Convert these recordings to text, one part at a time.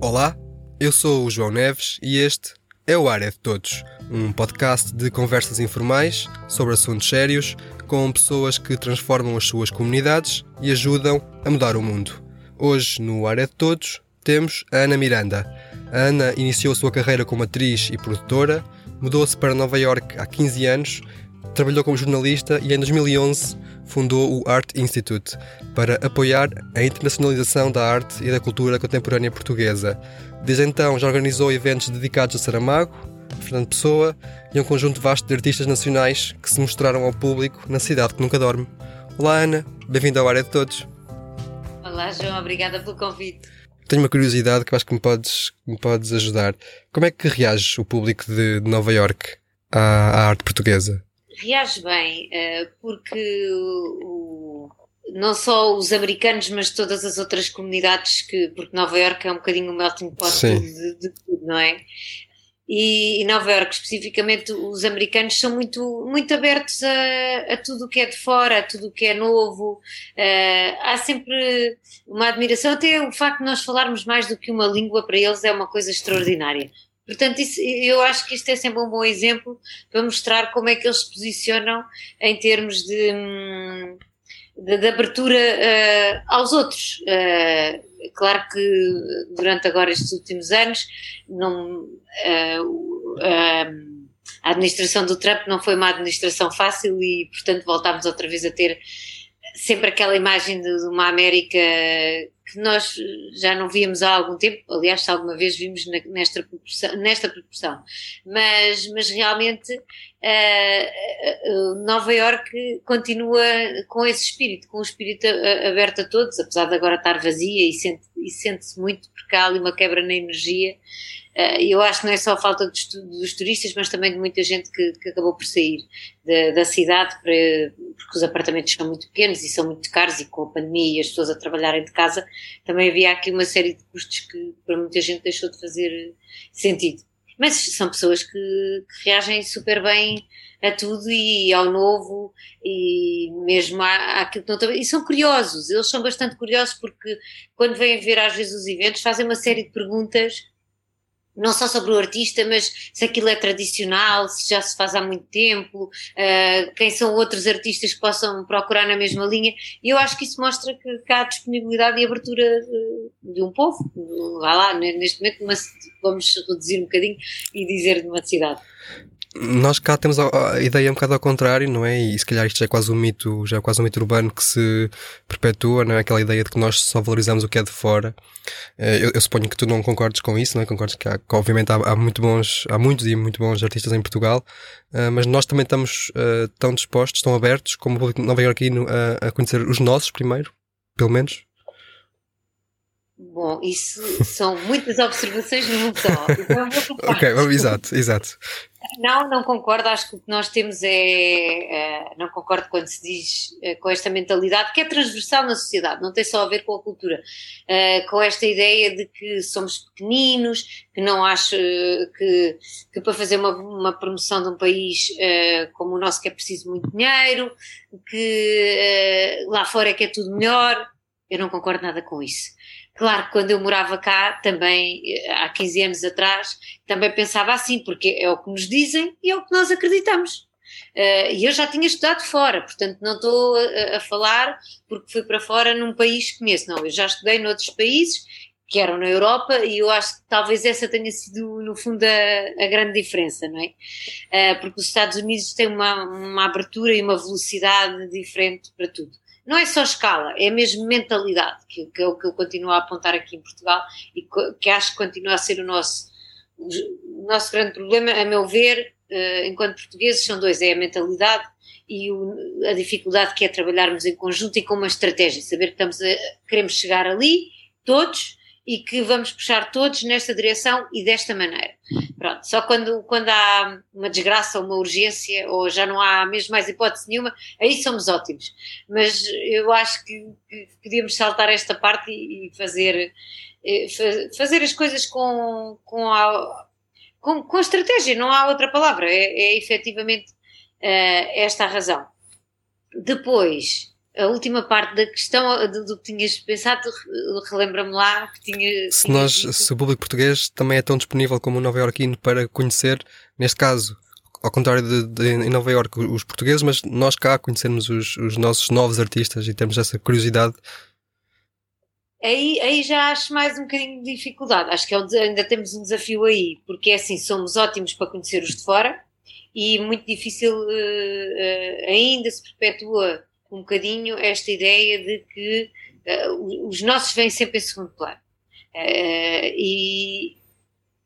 Olá, eu sou o João Neves e este é o Área de Todos, um podcast de conversas informais sobre assuntos sérios com pessoas que transformam as suas comunidades e ajudam a mudar o mundo. Hoje, no Área de Todos, temos a Ana Miranda. A Ana iniciou sua carreira como atriz e produtora, mudou-se para Nova York há 15 anos, trabalhou como jornalista e em 2011 fundou o Art Institute para apoiar a internacionalização da arte e da cultura contemporânea portuguesa. Desde então já organizou eventos dedicados a Saramago, Fernando Pessoa e um conjunto vasto de artistas nacionais que se mostraram ao público na cidade que nunca dorme. Olá Ana, bem-vinda ao Área de Todos. Olá, João, obrigada pelo convite. Tenho uma curiosidade que acho que me podes, me podes ajudar. Como é que reage o público de, de Nova York à, à arte portuguesa? Reage bem, eh, porque o- não só os americanos, mas todas as outras comunidades, que, porque Nova Iorque é um bocadinho o melting pot de, de tudo, não é? E, e Nova Iorque, especificamente, os americanos são muito, muito abertos a, a tudo o que é de fora, a tudo o que é novo. Eh, há sempre uma admiração, até o facto de nós falarmos mais do que uma língua para eles é uma coisa extraordinária. Portanto, isso, eu acho que isto é sempre um bom exemplo para mostrar como é que eles se posicionam em termos de, hum, de, de abertura eh, aos outros. Eh, claro que durante agora estes últimos anos não, eh, a administração do Trump não foi uma administração fácil e, portanto, voltámos outra vez a ter sempre aquela imagem de uma América que nós já não víamos há algum tempo, aliás, se alguma vez vimos nesta proporção, nesta proporção. Mas, mas realmente eh, eh, Nova Iorque continua com esse espírito, com o espírito aberto a todos, apesar de agora estar vazia e sente- e sente-se muito porque há ali uma quebra na energia. Eh, eu acho que não é só a falta dos, dos turistas, mas também de muita gente que, que acabou por sair da, da cidade, para- porque os apartamentos são muito pequenos e são muito caros, e com a pandemia e as pessoas a trabalharem de casa, também havia aqui uma série de custos que para muita gente deixou de fazer sentido. Mas são pessoas que, que reagem super bem a tudo e ao novo e mesmo à- àquilo que não estão. E são curiosos, eles são bastante curiosos porque quando vêm ver às vezes os eventos fazem uma série de perguntas não só sobre o artista, mas se aquilo é tradicional, se já se faz há muito tempo, uh, quem são outros artistas que possam procurar na mesma linha. E eu acho que isso mostra que, que há disponibilidade e abertura uh, de um povo. Vá lá, ne- neste momento uma- vamos reduzir um bocadinho e dizer de uma cidade. Nós cá temos a, ideia um bocado ao contrário, não é? E se calhar isto já é quase um mito, já é quase um mito urbano que se perpetua, não é? Aquela ideia de que nós só valorizamos o que é de fora. Eh, Eu, eu suponho que tu não concordes com isso, não é? Concordes que, há, que obviamente há, há muito bons, há muitos e muito bons artistas em Portugal, eh, mas nós também estamos eh, tão dispostos, tão abertos, como o público de Nova Iorquino, a, a conhecer os nossos primeiro, pelo menos. Bom, isso são muitas observações num só. Então Ok, vamos- exato, exato. Não, não concordo. Acho que o que nós temos é. eh, não concordo quando se diz eh, com esta mentalidade que é transversal na sociedade, não tem só a ver com a cultura. Eh, com esta ideia de que somos pequeninos, que não acho eh, que, que para fazer uma, uma promoção de um país como o nosso que é preciso muito dinheiro, que lá fora é que é tudo melhor. Eu não concordo nada com isso. Claro que quando eu morava cá, também eh, há 15 anos atrás, também pensava assim, porque é o que nos dizem e é o que nós acreditamos. Eh, E eu já tinha estudado fora, portanto não estou a, falar porque fui para fora num país que conheço, não, eu já estudei noutros países que eram na Europa e eu acho que talvez essa tenha sido no fundo a, a grande diferença, não é? Eh, Porque os Estados Unidos têm uma, uma abertura e uma velocidade diferente para tudo. Não é só escala, é mesmo mentalidade, que, que é o que eu continuo a apontar aqui em Portugal e que acho que continua a ser o nosso o nosso grande problema, a meu ver, eh, enquanto portugueses, são dois: é a mentalidade e o- a dificuldade que é trabalharmos em conjunto e com uma estratégia, saber que estamos a, queremos chegar ali, todos, e que vamos puxar todos nesta direção e desta maneira. Pronto, só quando, quando há uma desgraça ou uma urgência, ou já não há mesmo mais hipótese nenhuma, aí somos ótimos. Mas eu acho que, que podíamos saltar esta parte e, e fazer, eh, fa- fazer as coisas com, com, a, com, com a estratégia, não há outra palavra, é, é efetivamente esta razão. Depois, a última parte da questão do, do que tinhas pensado, relembra-me lá que tinha. Se, nós, se o público português também é tão disponível como o nova iorquino para conhecer, neste caso, ao contrário de, de, em Nova Iorque, os portugueses, mas nós cá conhecermos os, os nossos novos artistas e temos essa curiosidade. Aí, aí já acho mais um bocadinho de dificuldade. Acho que é ainda temos um desafio aí, porque é assim, somos ótimos para conhecer os de fora e muito difícil uh, uh, ainda se perpetua um bocadinho esta ideia de que uh, os nossos vêm sempre em segundo plano. e,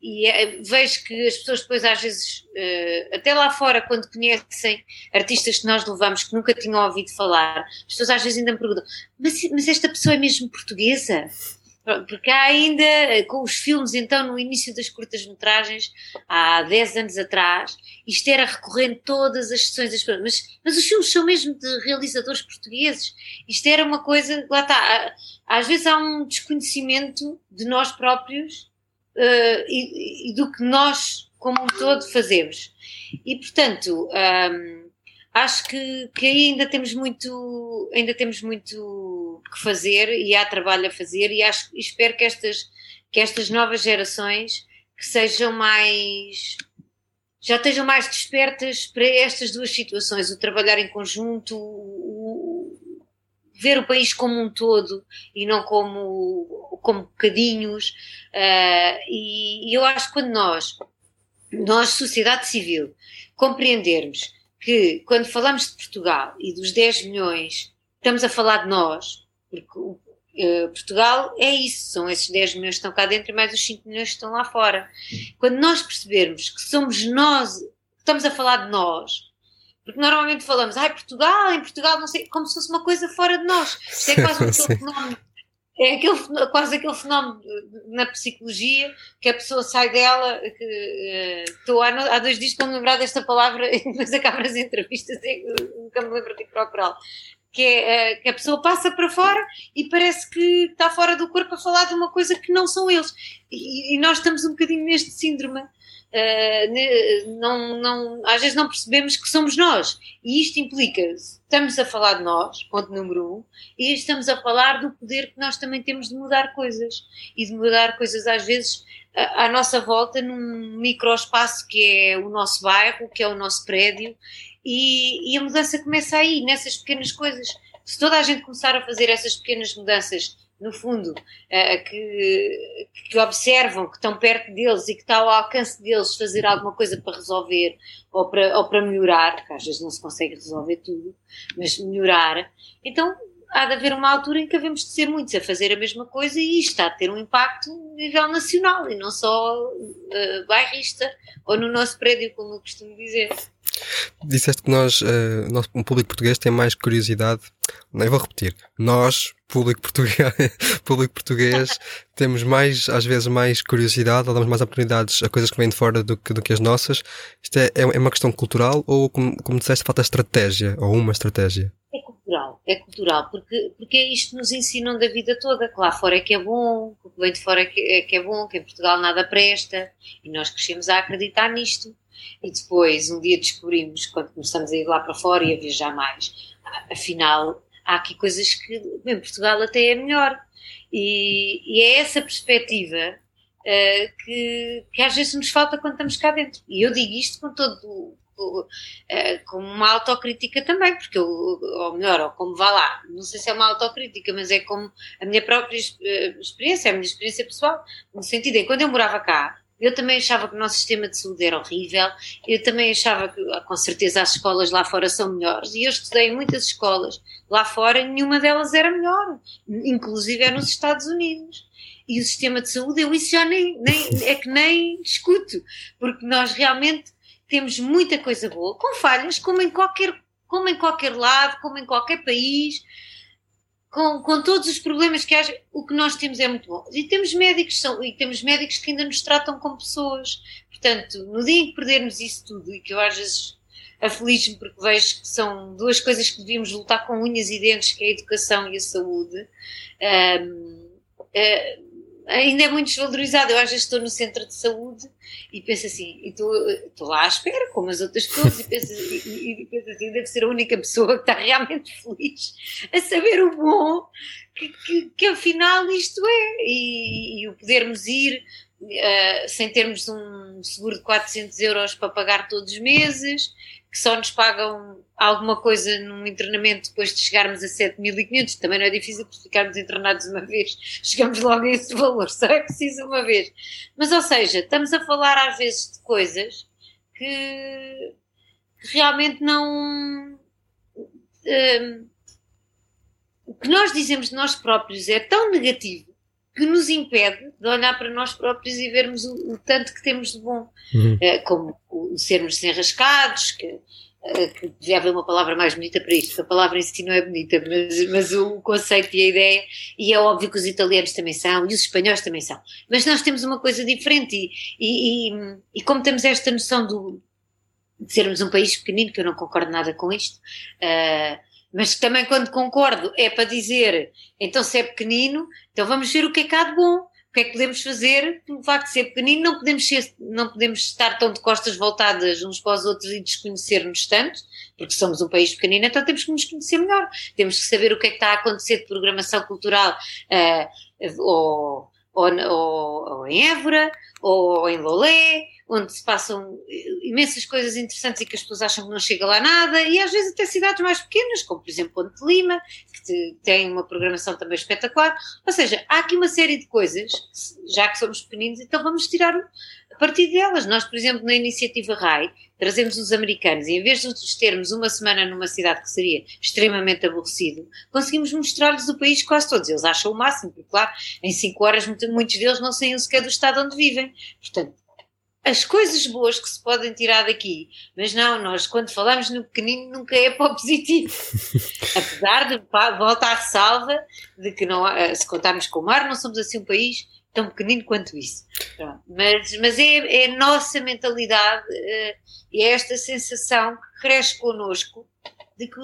e é, vejo que as pessoas depois às vezes, uh, até lá fora, quando conhecem artistas que nós levamos, que nunca tinham ouvido falar, as pessoas às vezes ainda me perguntam, mas, mas esta pessoa é mesmo portuguesa? Porque há ainda, com os filmes, então, no início das curtas-metragens, há 10 anos atrás, isto era recorrente todas as sessões das mas, mas os filmes são mesmo de realizadores portugueses. Isto era uma coisa, lá está, às vezes há um desconhecimento de nós próprios uh, e, e, do que nós, como um todo, fazemos. E, portanto, um, acho que, que ainda temos muito, ainda temos muito que fazer e há trabalho a fazer e acho, espero que estas, que estas novas gerações que sejam mais já estejam mais despertas para estas duas situações, o trabalhar em conjunto, o, ver o país como um todo e não como, como bocadinhos. Uh, e, e, eu acho que quando nós, nós, sociedade civil, compreendermos que quando falamos de Portugal e dos 10 milhões, estamos a falar de nós, porque uh, Portugal é isso, são esses 10 milhões que estão cá dentro e mais os 5 milhões que estão lá fora. Quando nós percebermos que somos nós, estamos a falar de nós, porque normalmente falamos, ai, Portugal, em Portugal, não sei, como se fosse uma coisa fora de nós. Isto é quase aquele fenómeno, é aquele, quase aquele fenómeno na psicologia que a pessoa sai dela, que uh, estou há, há dois dias para me lembrar desta palavra, mas acaba as entrevistas e nunca me lembro de procurá-la. Que, é, uh, que a pessoa passa para fora e parece que está fora do corpo a falar de uma coisa que não são eles. E, e nós estamos um bocadinho neste síndrome Uh, não, não, às vezes não percebemos que somos nós. E isto implica, estamos a falar de nós, ponto número um, e estamos a falar do poder que nós também temos de mudar coisas. E de mudar coisas, às vezes, à nossa volta, num microespaço que é o nosso bairro, que é o nosso prédio, e, e a mudança começa aí, nessas pequenas coisas. Se toda a gente começar a fazer essas pequenas mudanças no fundo, uh, que, que, observam, que estão perto deles e que está ao alcance deles fazer alguma coisa para resolver ou para, ou para melhorar, que às vezes não se consegue resolver tudo, mas melhorar, então há de haver uma altura em que havemos de ser muitos a fazer a mesma coisa e isto está a ter um impacto a nível nacional e não só uh, bairrista ou no nosso prédio, como eu costumo dizer. Disseste que nós, uh, nós, um público português, tem mais curiosidade. Eu vou repetir. Nós, público português, público português temos mais, às vezes, mais curiosidade, ou damos mais oportunidades a coisas que vêm de fora do que, do que as nossas. Isto é, é uma questão cultural ou, como, como disseste, falta estratégia, ou uma estratégia? Cultural, é cultural, porque, porque é isto que nos ensinam da vida toda, que lá fora é que é bom, que o que vem de fora é que é, que é bom, que em Portugal nada presta, e nós crescemos a acreditar nisto. E depois, um dia descobrimos, quando começamos a ir lá para fora e a viajar mais, afinal, há aqui coisas que em Portugal até é melhor. E, e é essa perspectiva uh, que, que às vezes nos falta quando estamos cá dentro. E eu digo isto com todo uh, com uma autocrítica também, porque eu, ou melhor, ou como vá lá, não sei se é uma autocrítica, mas é como a minha própria uh, experiência, a minha experiência pessoal, no sentido em quando eu morava cá, eu também achava que o nosso sistema de saúde era horrível, eu também achava que, ah, com certeza, as escolas lá fora são melhores, e eu estudei em muitas escolas lá fora e nenhuma delas era melhor, inclusive é nos Estados Unidos. E o sistema de saúde, eu isso já nem, nem é que nem discuto, porque nós realmente temos muita coisa boa, com falhas, como em qualquer, como em qualquer lado, como em qualquer país, com, com todos os problemas que haja, o que nós temos é muito bom. E temos médicos são, e temos médicos que ainda nos tratam como pessoas. Portanto, no dia em que perdermos isso tudo, e que eu às vezes aflige-me porque vejo que são duas coisas que devíamos lutar com unhas e dentes, que é a educação e a saúde, um, uh, ainda é muito desvalorizado. Eu às vezes estou no centro de saúde e penso assim, e estou, estou lá à espera, como as outras pessoas, e penso, e, e penso assim, deve ser a única pessoa que está realmente feliz a saber o bom que, que, que afinal isto é. E, e o podermos ir uh, sem termos um seguro de 400 euros para pagar todos os meses, que só nos pagam alguma coisa num internamento depois de chegarmos a 7.500, também não é difícil ficarmos internados uma vez, chegamos logo a esse valor, só é preciso uma vez. Mas, ou seja, estamos a falar às vezes de coisas que, que realmente não. Um, o que nós dizemos de nós próprios é tão negativo que nos impede de olhar para nós próprios e vermos o, o tanto que temos de bom, uhum. é, como o sermos desenrascados, que, eh, que devia haver uma palavra mais bonita para isto, a palavra em si não é bonita, mas, mas, o conceito e a ideia, e é óbvio que os italianos também são, e os espanhóis também são, mas nós temos uma coisa diferente, e, e, e, e como temos esta noção do, de sermos um país pequenino, que eu não concordo nada com isto, uh, mas também quando concordo é para dizer, então se é pequenino, então vamos ver o que é que há de bom, o que é que podemos fazer, pelo facto de ser pequenino? Não podemos, ser, não podemos estar tão de costas voltadas uns para os outros e desconhecer-nos tanto, porque somos um país pequenino, então temos que nos conhecer melhor, temos que saber o que é que está a acontecer de programação cultural, uh, ou, ou, ou, ou em Évora, ou em Lolé, onde se passam imensas coisas interessantes e que as pessoas acham que não chega lá nada, e às vezes até cidades mais pequenas, como por exemplo Ponte Lima, que tem uma programação também espetacular. Ou seja, há aqui uma série de coisas, já que somos pequeninos, então vamos tirar a partir delas. Nós, por exemplo, na iniciativa RAI, trazemos os americanos e em vez de os termos uma semana numa cidade que seria extremamente aborrecido, conseguimos mostrar-lhes o país quase todos. Eles acham o máximo, porque, claro, em cinco horas muitos deles não saem sequer do estado onde vivem. Portanto, as coisas boas que se podem tirar daqui, mas não, nós quando falamos no pequenino nunca é para o positivo. Apesar de, volta à ressalva de que não, se contarmos com o mar, não somos assim um país tão pequenino quanto isso. Mas, mas é, é a nossa mentalidade eh, e é esta sensação que cresce connosco de que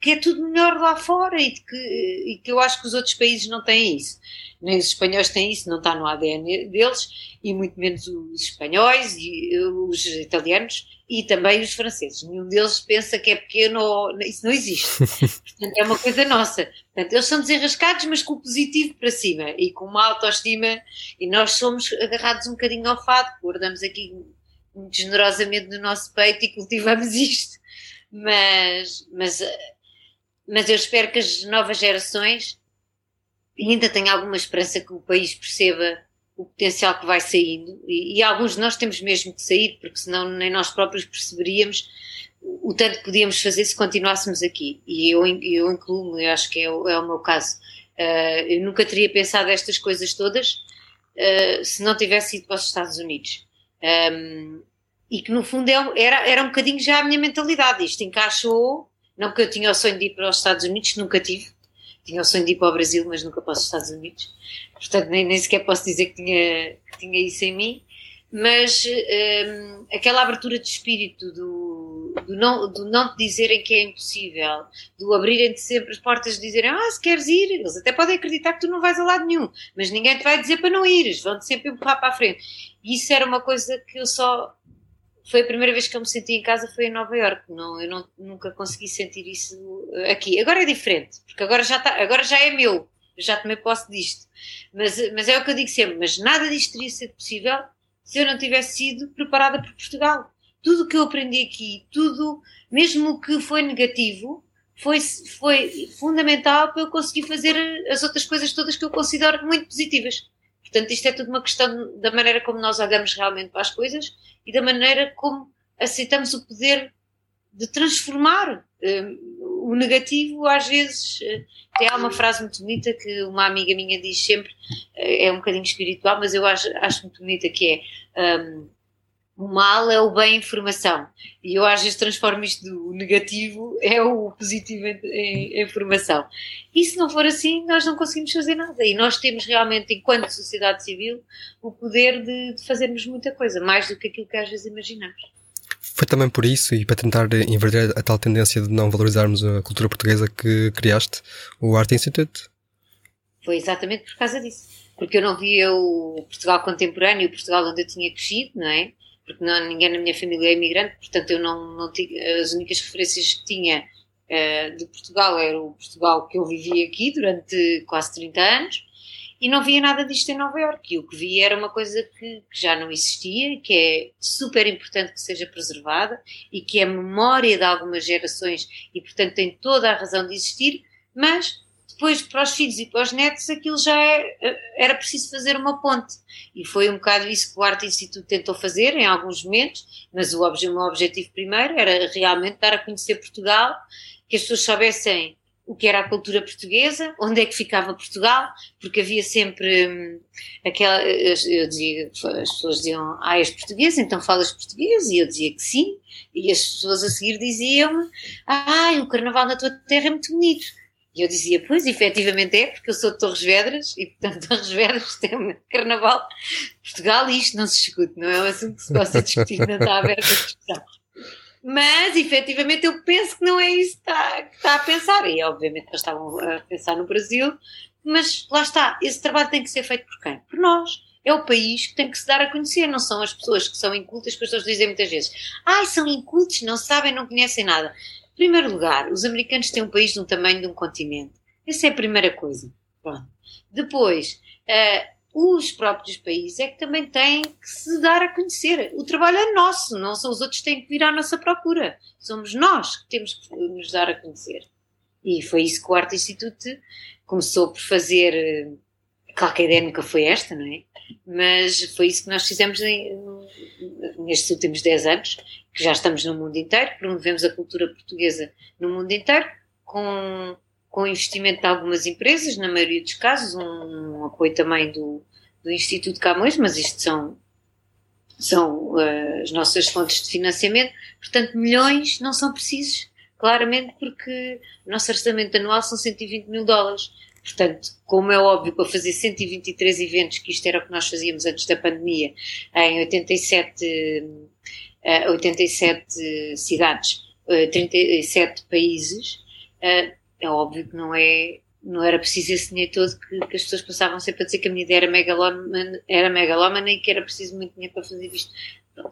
que é tudo melhor lá fora e que, e que eu acho que os outros países não têm isso. Nem os espanhóis têm isso, não está no ADN deles, e muito menos os espanhóis e os italianos e também os franceses. Nenhum deles pensa que é pequeno ou isso não existe. Portanto, é uma coisa nossa. Portanto, eles são desenrascados, mas com o positivo para cima e com uma autoestima, e nós somos agarrados um bocadinho ao fado, guardamos aqui muito generosamente no nosso peito e cultivamos isto. Mas, mas mas eu espero que as novas gerações ainda tenham alguma esperança que o país perceba o potencial que vai saindo. E, e, alguns de nós temos mesmo que sair porque senão nem nós próprios perceberíamos o tanto que podíamos fazer se continuássemos aqui. E eu, eu incluo-me, eu acho que é o, é o meu caso. Uh, eu nunca teria pensado estas coisas todas uh, se não tivesse ido para os Estados Unidos. Um, e que no fundo é, era, era um bocadinho já a minha mentalidade, isto encaixou não que eu tinha o sonho de ir para os Estados Unidos, nunca tive. Tinha o sonho de ir para o Brasil, mas nunca para os Estados Unidos. Portanto, nem, nem sequer posso dizer que tinha, que tinha isso em mim. Mas um, aquela abertura de espírito do, do, não, do não te dizerem que é impossível, do abrirem-te sempre as portas de dizerem, ah, se queres ir, eles até podem acreditar que tu não vais a lado nenhum, mas ninguém te vai dizer para não ires, vão-te sempre empurrar para a frente. E isso era uma coisa que eu só foi a primeira vez que eu me senti em casa foi em Nova York. Não, eu não, nunca consegui sentir isso aqui. Agora é diferente, porque agora já, tá, agora já é meu. Eu já tomei posse disto. Mas, mas é o que eu digo sempre: mas nada disto teria sido possível se eu não tivesse sido preparada por Portugal. Tudo o que eu aprendi aqui, tudo, mesmo que foi negativo, foi, foi fundamental para eu conseguir fazer as outras coisas todas que eu considero muito positivas. Portanto, isto é tudo uma questão da maneira como nós olhamos realmente para as coisas e da maneira como aceitamos o poder de transformar um, o negativo. Às vezes, uh, tem uma frase muito bonita que uma amiga minha diz sempre, uh, é um bocadinho espiritual, mas eu acho, acho muito bonita, que é um, o mal é o bem informação. E eu às vezes transformo isto do negativo é o positivo em, em, informação. E se não for assim, nós não conseguimos fazer nada. E nós temos realmente, enquanto sociedade civil, o poder de, de fazermos muita coisa, mais do que aquilo que às vezes imaginamos. Foi também por isso, e para tentar inverter a tal tendência de não valorizarmos a cultura portuguesa, que criaste o Art Institute? Foi exatamente por causa disso. porque eu não via o Portugal contemporâneo, o Portugal onde eu tinha crescido, não é? Porque não, ninguém na minha família é imigrante, portanto eu não, não tinha, as únicas referências que tinha uh, de Portugal era o Portugal que eu vivi aqui durante quase 30 anos e não via nada disto em Nova Iorque. E o que via era uma coisa que, que já não existia, que é super importante que seja preservada e que é memória de algumas gerações e, portanto, tem toda a razão de existir, mas depois para os filhos e para os netos aquilo já é, era preciso fazer uma ponte. E foi um bocado isso que o Arte Instituto tentou fazer em alguns momentos, mas o, o meu objetivo primeiro era realmente dar a conhecer Portugal, que as pessoas soubessem o que era a cultura portuguesa, onde é que ficava Portugal, porque havia sempre hum, aquela. Eu dizia, as pessoas diziam, ah, és português, então falas português, e eu dizia que sim, e as pessoas a seguir diziam-me, ah, o carnaval na tua terra é muito bonito. E eu dizia, pois, efetivamente é, porque eu sou de Torres Vedras, e portanto Torres Vedras tem um carnaval. Portugal, e isto não se discute, não é um assunto que se possa discutir, não está aberta a discussão. Mas, efetivamente, eu penso que não é isso que está, que está a pensar. E, obviamente, eles estavam a pensar no Brasil. Mas, lá está, esse trabalho tem que ser feito por quem? Por nós. É o país que tem que se dar a conhecer, não são as pessoas que são incultas, que as pessoas dizem muitas vezes. Ai, são incultos, não sabem, não conhecem nada. Em primeiro lugar, os americanos têm um país de um tamanho de um continente. Essa é a primeira coisa. Depois, uh, os próprios países é que também têm que se dar a conhecer. O trabalho é nosso, não são os outros que têm que vir à nossa procura. Somos nós que temos que nos dar a conhecer. E foi isso que o Arte Instituto começou por fazer. Claro que a ideia nunca foi esta, não é? Mas foi isso que nós fizemos em, nestes últimos 10 anos, que já estamos no mundo inteiro, promovemos a cultura portuguesa no mundo inteiro, com com investimento de algumas empresas, na maioria dos casos, um, um apoio também do, do Instituto Camões, mas isto são, são uh, as nossas fontes de financiamento, portanto, milhões não são precisos, claramente, porque o nosso orçamento anual são 120 mil dólares. Portanto, como é óbvio, para fazer 123 eventos, que isto era o que nós fazíamos antes da pandemia, em 87, uh, 87 cidades, uh, 37 países, uh, é óbvio que não é não era preciso esse dinheiro todo que, que, as pessoas passavam sempre a dizer que a minha ideia era megalómana, era megalómana e que era preciso muito dinheiro para fazer isto.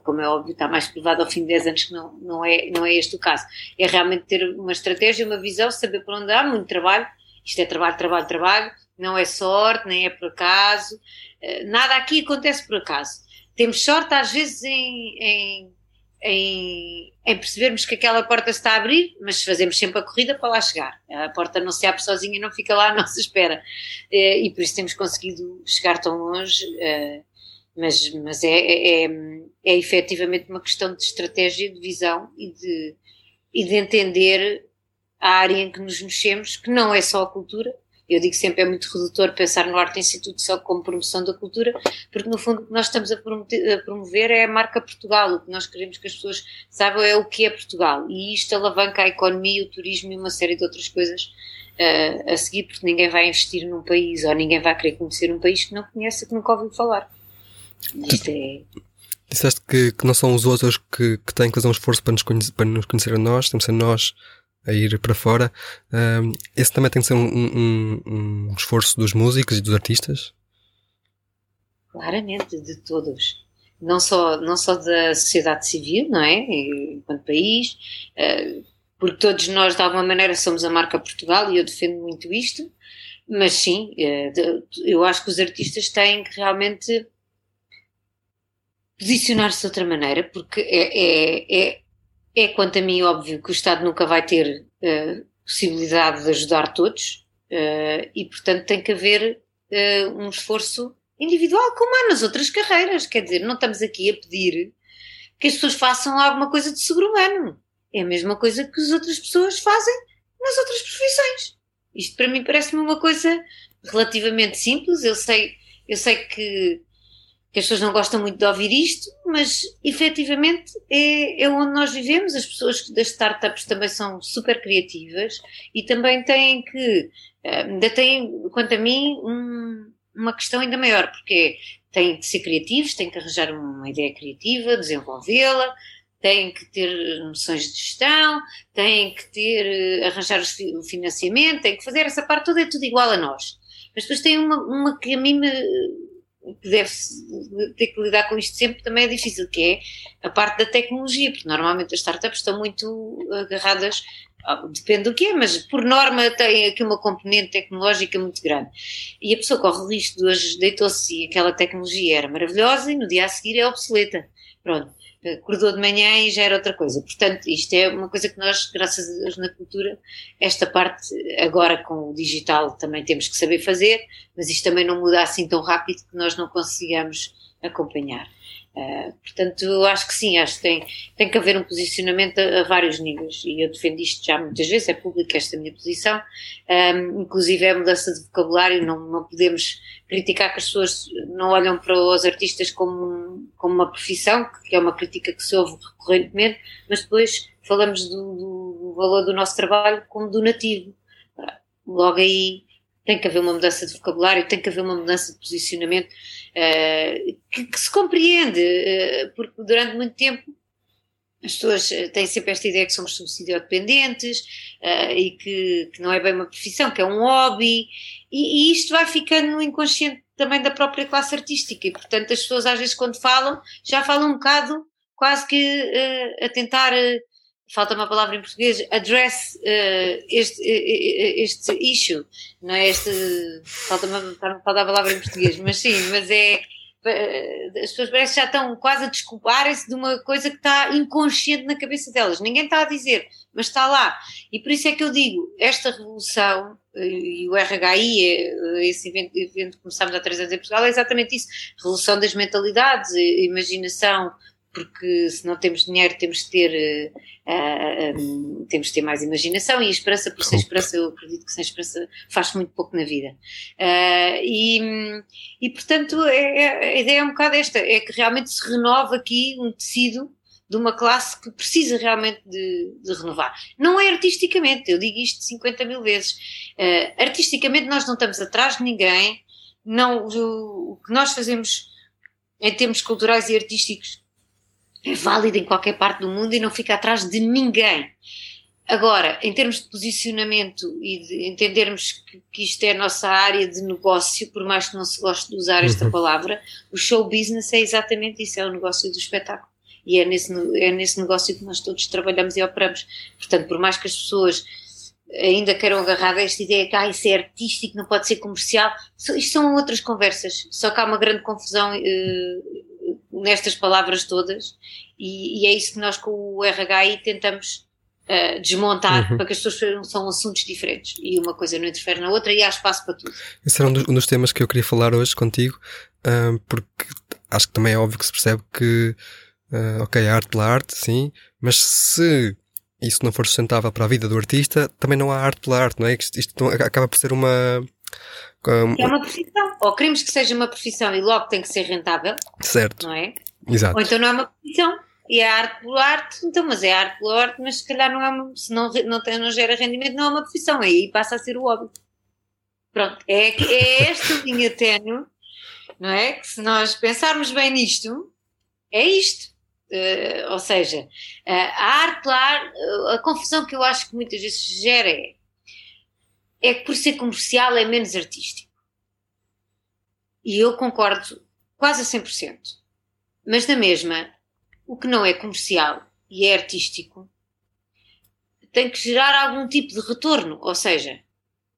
Como é óbvio, está mais provado ao fim de 10 anos que não, não, é, não é este o caso. É realmente ter uma estratégia, uma visão, saber por onde há, muito trabalho. Isto é trabalho, trabalho, trabalho. Não é sorte, nem é por acaso. Nada aqui acontece por acaso. Temos sorte, às vezes, em, em em, em, percebermos que aquela porta está a abrir, mas fazemos sempre a corrida para lá chegar. A porta não se abre sozinha e não fica lá à nossa espera. Eh, e por isso temos conseguido chegar tão longe, eh, mas, mas é, é, é, é efetivamente uma questão de estratégia, de visão e de, e de entender a área em que nos mexemos, que não é só a cultura, eu digo sempre é muito redutor pensar no Arte Instituto só como promoção da cultura, porque no fundo o que nós estamos a promover é a marca Portugal. O que nós queremos que as pessoas saibam é o que é Portugal. E isto alavanca a economia, o turismo e uma série de outras coisas uh, a seguir, porque ninguém vai investir num país ou ninguém vai querer conhecer um país que não conhece, que nunca ouviu falar. Isto é. Disseste que, que não são os outros que, que têm que fazer um esforço para nos, conhecer, para nos conhecer a nós, temos ser nós a ir para fora. Um, esse também tem que ser um, um, um, esforço dos músicos e dos artistas? Claramente, de todos. Não só, não só da sociedade civil, não é? Enquanto país, uh, porque todos nós, de alguma maneira, somos a marca Portugal e eu defendo muito isto, mas sim, uh, eu acho que os artistas têm que realmente posicionar-se de outra maneira, porque é, é, é é, quanto a mim, óbvio que o Estado nunca vai ter uh, possibilidade de ajudar todos uh, e, portanto, tem que haver uh, um esforço individual, como há nas outras carreiras. Quer dizer, não estamos aqui a pedir que as pessoas façam alguma coisa de sobre-humano. É a mesma coisa que as outras pessoas fazem nas outras profissões. Isto para mim parece-me uma coisa relativamente simples. Eu sei, eu sei que que as pessoas não gostam muito de ouvir isto, mas efetivamente é, é onde nós vivemos. As pessoas das startups também são super criativas e também têm que, eh, ainda têm, quanto a mim, um, uma questão ainda maior, porque têm que ser criativos, têm que arranjar uma ideia criativa, desenvolvê-la, têm que ter noções de gestão, têm que ter, eh, arranjar o financiamento, têm que fazer essa parte toda, é tudo igual a nós. Mas depois tem uma, uma que a mim me, deve ter que lidar com isto sempre também é difícil, que é a parte da tecnologia, porque normalmente as startups estão muito agarradas, depende do que é, mas por norma tem aqui uma componente tecnológica muito grande. E a pessoa corre o risco de hoje deitou-se e aquela tecnologia era maravilhosa e no dia a seguir é obsoleta. Pronto acordou de manhã e já era outra coisa. Portanto, isto é uma coisa que nós, graças a Deus, na cultura, esta parte, agora com o digital, também temos que saber fazer, mas isto também não muda assim tão rápido que nós não consigamos acompanhar. Portanto, acho que sim, acho que tem, tem que haver um posicionamento a, a, vários níveis e eu defendo isto já muitas vezes, é pública esta minha posição, um, inclusive é a mudança de vocabulário, não, não podemos criticar que as pessoas não olham para os artistas como, como uma profissão, que é uma crítica que se ouve recorrentemente, mas depois falamos do, do, do valor do nosso trabalho como donativo. Logo aí tem que haver uma mudança de vocabulário, tem que haver uma mudança de posicionamento uh, que, que, se compreende, uh, porque durante muito tempo as pessoas eh, têm sempre esta ideia que somos subsidio-dependentes uh, e que, que, não é bem uma profissão, que é um hobby, e, e, isto vai ficando no inconsciente também da própria classe artística, e portanto as pessoas às vezes quando falam, já falam um bocado quase que a tentar falta uma palavra em português, address uh, este, este issue, não é? Este, falta uma, falta a palavra em português, mas sim, mas é, eh, as pessoas já estão quase a desculparem-se de uma coisa que está inconsciente na cabeça delas, ninguém está a dizer, mas está lá, e por isso é que eu digo, esta revolução, eh, e o RHI, esse evento, evento que começámos há três anos em Portugal, é exatamente isso, revolução das mentalidades, imaginação, porque se não temos dinheiro temos que ter uh, uh, um, temos que ter mais imaginação e esperança, por sem esperança eu acredito que sem esperança faz muito pouco na vida uh, e, e portanto é, é, a ideia é um bocado esta, é que realmente se renova aqui um tecido de uma classe que precisa realmente de, de, renovar. Não é artisticamente, eu digo isto 50 mil vezes. Uh, artisticamente nós não estamos atrás de ninguém, não, o, o, que nós fazemos em termos culturais e artísticos é válido em qualquer parte do mundo e não fica atrás de ninguém. Agora, em termos de posicionamento e de entendermos que, que, isto é a nossa área de negócio, por mais que não se goste de usar esta uhum. palavra, o show business é exatamente isso, é o negócio do espetáculo. E é nesse, é nesse negócio que nós todos trabalhamos e operamos. Portanto, por mais que as pessoas ainda queiram agarrar esta ideia que ah, isso é artístico, não pode ser comercial, isto são outras conversas. Só que há uma grande confusão eh, nestas palavras todas, e, e, é isso que nós com o RHI tentamos uh, desmontar uhum. para que as pessoas são assuntos diferentes e uma coisa não interfere na outra e há espaço para tudo. Esse era um dos, um dos temas que eu queria falar hoje contigo, uh, porque acho que também é óbvio que se percebe que, uh, ok, a arte pela arte, sim, mas se isso não for sustentável para a vida do artista, também não há arte pela arte, não é? Isto, isto acaba por ser uma é uma profissão. Ou queremos que seja uma profissão e logo tem que ser rentável. Certo. Não é? Exato. Ou então não é uma profissão. E é arte por arte, então, mas é arte por arte, mas se calhar não é uma, se não, não, tem, não gera rendimento, não é uma profissão, aí passa a ser o hobby. Pronto, é, é esta linha ténue, não é? Que se nós pensarmos bem nisto, é isto. Uh, ou seja, uh, a arte lá, uh, a confusão que eu acho que muitas vezes gera é é que por ser comercial é menos artístico. E eu concordo quase a 100%. Mas na mesma, o que não é comercial e é artístico tem que gerar algum tipo de retorno, ou seja,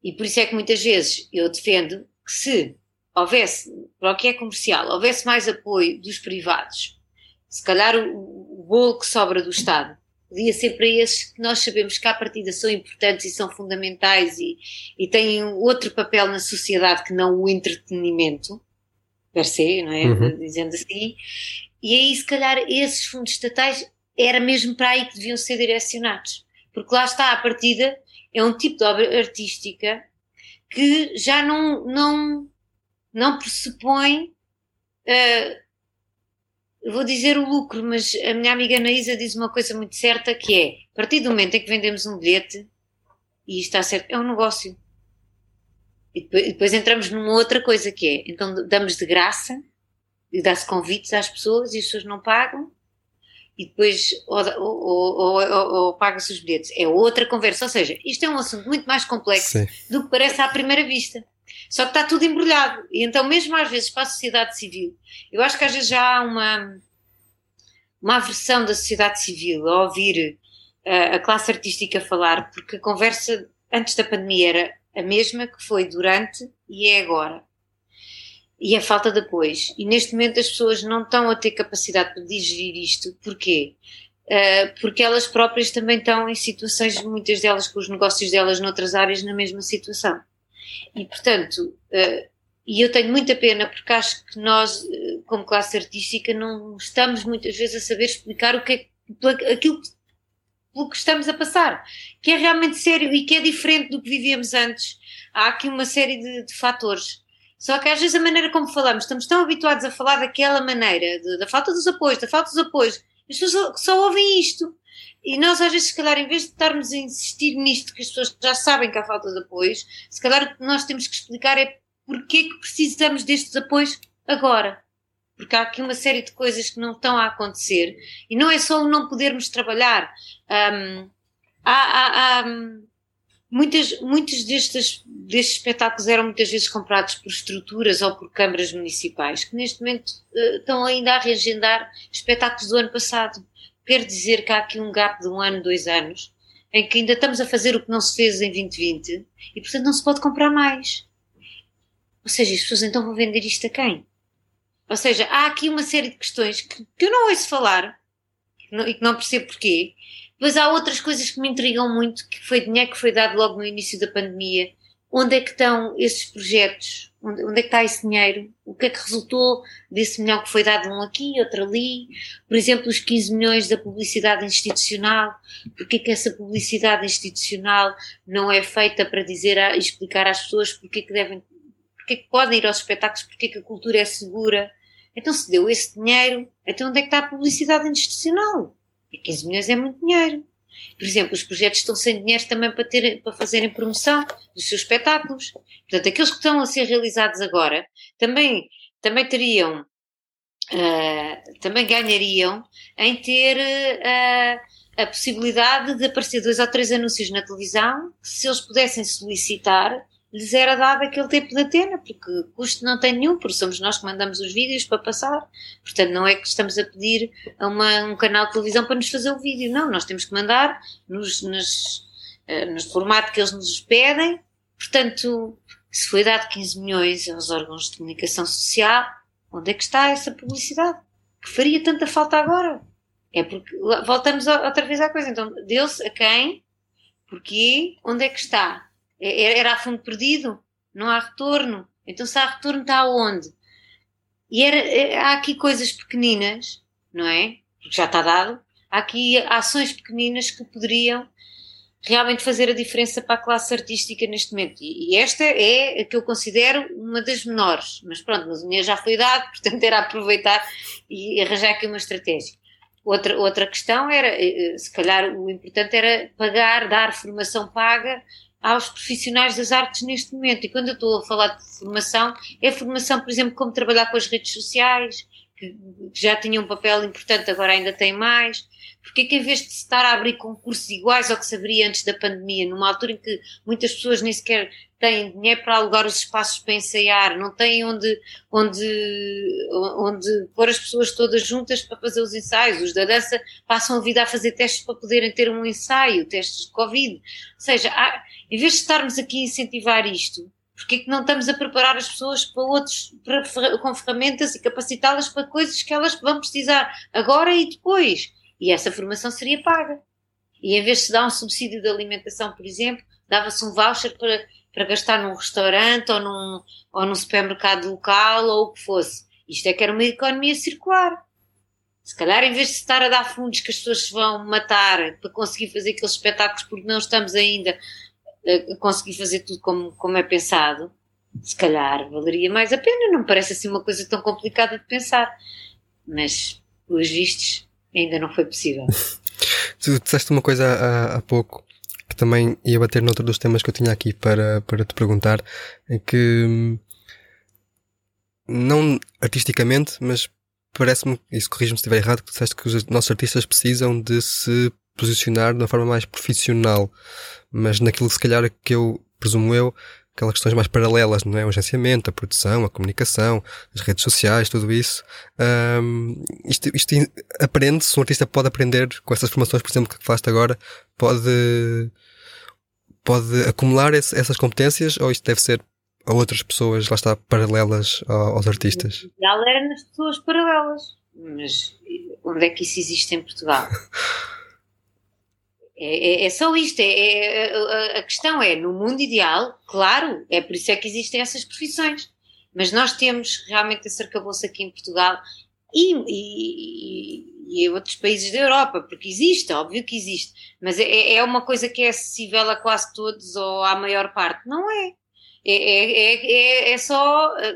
e por isso é que muitas vezes eu defendo que se houvesse, para o que é comercial, houvesse mais apoio dos privados, se calhar o, o bolo que sobra do Estado podia ser para esses que nós sabemos que à partida são importantes e são fundamentais e, e têm outro papel na sociedade que não o entretenimento, per se, não é? Uhum. Dizendo assim. E aí, se calhar, esses fundos estatais era mesmo para aí que deviam ser direcionados. Porque lá está, à partida, é um tipo de obra artística que já não, não, não pressupõe uh, vou dizer o lucro, mas a minha amiga Anaísa diz uma coisa muito certa que é, a partir do momento em que vendemos um bilhete, e isto está certo, é um negócio. E depois, e depois entramos numa outra coisa que é, então damos de graça, e dá-se convites às pessoas e as pessoas não pagam, e depois ou, ou, ou, ou paga-se os bilhetes. É outra conversa. Ou seja, isto é um assunto muito mais complexo Sim. do que parece à primeira vista. Só que está tudo embrulhado. E então, mesmo às vezes, para a sociedade civil, eu acho que às vezes já há uma, uma aversão da sociedade civil a ouvir uh, a classe artística falar, porque a conversa antes da pandemia era a mesma que foi durante e é agora. E a falta de apoio. E neste momento as pessoas não estão a ter capacidade para digerir isto. Porquê? Uh, porque elas próprias também estão em situações, muitas delas com os negócios delas noutras áreas, na mesma situação. E, portanto, uh, e eu tenho muita pena porque acho que nós, uh, como classe artística, não estamos muitas vezes a saber explicar o que é aquilo pelo que estamos a passar, que é realmente sério e que é diferente do que vivíamos antes. Há aqui uma série de, de fatores. Só que às vezes a maneira como falamos, estamos tão habituados a falar daquela maneira, de, da falta dos apoios, da falta dos apoios, as pessoas só ouvem isto. E nós, às vezes, se calhar, em vez de estarmos a insistir nisto, que as pessoas já sabem que há falta de apoios, se calhar o que nós temos que explicar é porque que precisamos destes apoios agora. Porque há aqui uma série de coisas que não estão a acontecer. E não é só o não podermos trabalhar. Um, há, há, há muitas, muitos destes, destes espetáculos eram muitas vezes comprados por estruturas ou por câmaras municipais, que neste momento uh, estão ainda a reagendar espetáculos do ano passado quer dizer que há aqui um gap de um ano, dois anos, em que ainda estamos a fazer o que não se fez em 2020 e, portanto, não se pode comprar mais. Ou seja, as pessoas então vão vender isto a quem? Ou seja, há aqui uma série de questões que, que eu não ouço falar e que não percebo porquê. Depois há outras coisas que me intrigam muito, que foi dinheiro que foi dado logo no início da pandemia. Onde é que estão esses projetos? Onde, onde, é que está esse dinheiro? O que é que resultou desse milhão que foi dado um aqui, outro ali? Por exemplo, os 15 milhões da publicidade institucional. Porquê que essa publicidade institucional não é feita para dizer, a, explicar às pessoas porquê que devem, porquê que podem ir aos espetáculos, porquê que a cultura é segura? Então se deu esse dinheiro, então onde é que está a publicidade institucional? E 15 milhões é muito dinheiro. Por exemplo, os projetos estão sem dinheiro também para, ter, para fazerem promoção dos seus espetáculos. Portanto, aqueles que estão a ser realizados agora também, também teriam, uh, também ganhariam em ter uh, a possibilidade de aparecer dois ou três anúncios na televisão, que se eles pudessem solicitar, lhes era dado aquele tempo de antena, porque custo não tem nenhum, porque somos nós que mandamos os vídeos para passar. Portanto, não é que estamos a pedir a uma, um canal de televisão para nos fazer o vídeo, não, nós temos que mandar nos, nos, uh, nos formato que eles nos pedem. Portanto, se foi dado 15 milhões aos órgãos de comunicação social, onde é que está essa publicidade? Que faria tanta falta agora? É porque voltamos outra vez à coisa. Então, deu-se a quem? Porquê? Onde é que está? Era a fundo perdido, não há retorno. Então, se há retorno, está aonde? E era, é, há aqui coisas pequeninas, não é? Porque já está dado. Há aqui ações pequeninas que poderiam realmente fazer a diferença para a classe artística neste momento. E, esta é a que eu considero uma das menores. Mas pronto, mas dinheiro já foi dado, portanto era aproveitar e arranjar aqui uma estratégia. Outra, outra questão era, eh, eh, se calhar o importante era pagar, dar formação paga aos profissionais das artes neste momento. E quando eu estou a falar de formação, é formação, por exemplo, como trabalhar com as redes sociais, que já tinha um papel importante, agora ainda tem mais. Porque é que em vez de estar a abrir concursos iguais ao que se abria antes da pandemia, numa altura em que muitas pessoas nem sequer têm dinheiro para alugar os espaços para ensaiar, não têm onde, onde, onde pôr as pessoas todas juntas para fazer os ensaios. Os da dança passam a vida a fazer testes para poderem ter um ensaio, testes de Covid. Ou seja, há, em vez de estarmos aqui a incentivar isto, porque é que não estamos a preparar as pessoas para outros, para, com ferramentas e capacitá-las para coisas que elas vão precisar agora e depois? E essa formação seria paga. E em vez de se dar um subsídio de alimentação, por exemplo, dava-se um voucher para, para gastar num restaurante ou num, ou num supermercado local ou o que fosse. Isto é que era uma economia circular. Se calhar, em vez de estar a dar fundos que as pessoas se vão matar para conseguir fazer aqueles espetáculos porque não estamos ainda a conseguir fazer tudo como, como é pensado, se calhar valeria mais a pena. Não me parece assim uma coisa tão complicada de pensar. Mas, pelos vistos, ainda não foi possível. tu disseste uma coisa há, há pouco que também ia bater noutro dos temas que eu tinha aqui para, para te perguntar, é que hum, não artisticamente, mas parece-me, se corrijo-me se estiver errado, que disseste que os nossos artistas precisam de se posicionar de uma forma mais profissional, mas naquilo se calhar que eu, presumo eu, aquelas questões mais paralelas, não é? O agenciamento, a produção, a comunicação, as redes sociais, tudo isso. Um, isto, isto aprende-se, um artista pode aprender com essas formações, por exemplo, que falaste agora, pode, pode acumular esse, essas competências ou isto deve ser a outras pessoas, lá está, paralelas aos artistas? Já era nas pessoas paralelas, mas onde é que isso existe em Portugal? É, é, é, só isto. É, é, a, a, questão é, no mundo ideal, claro, é por isso é que existem essas profissões. Mas nós temos realmente esse arcabouço aqui em Portugal e, e, e, em outros países da Europa, porque existe, óbvio que existe. Mas é, é uma coisa que é acessível a quase todos ou à maior parte. Não é. É, é, é só é,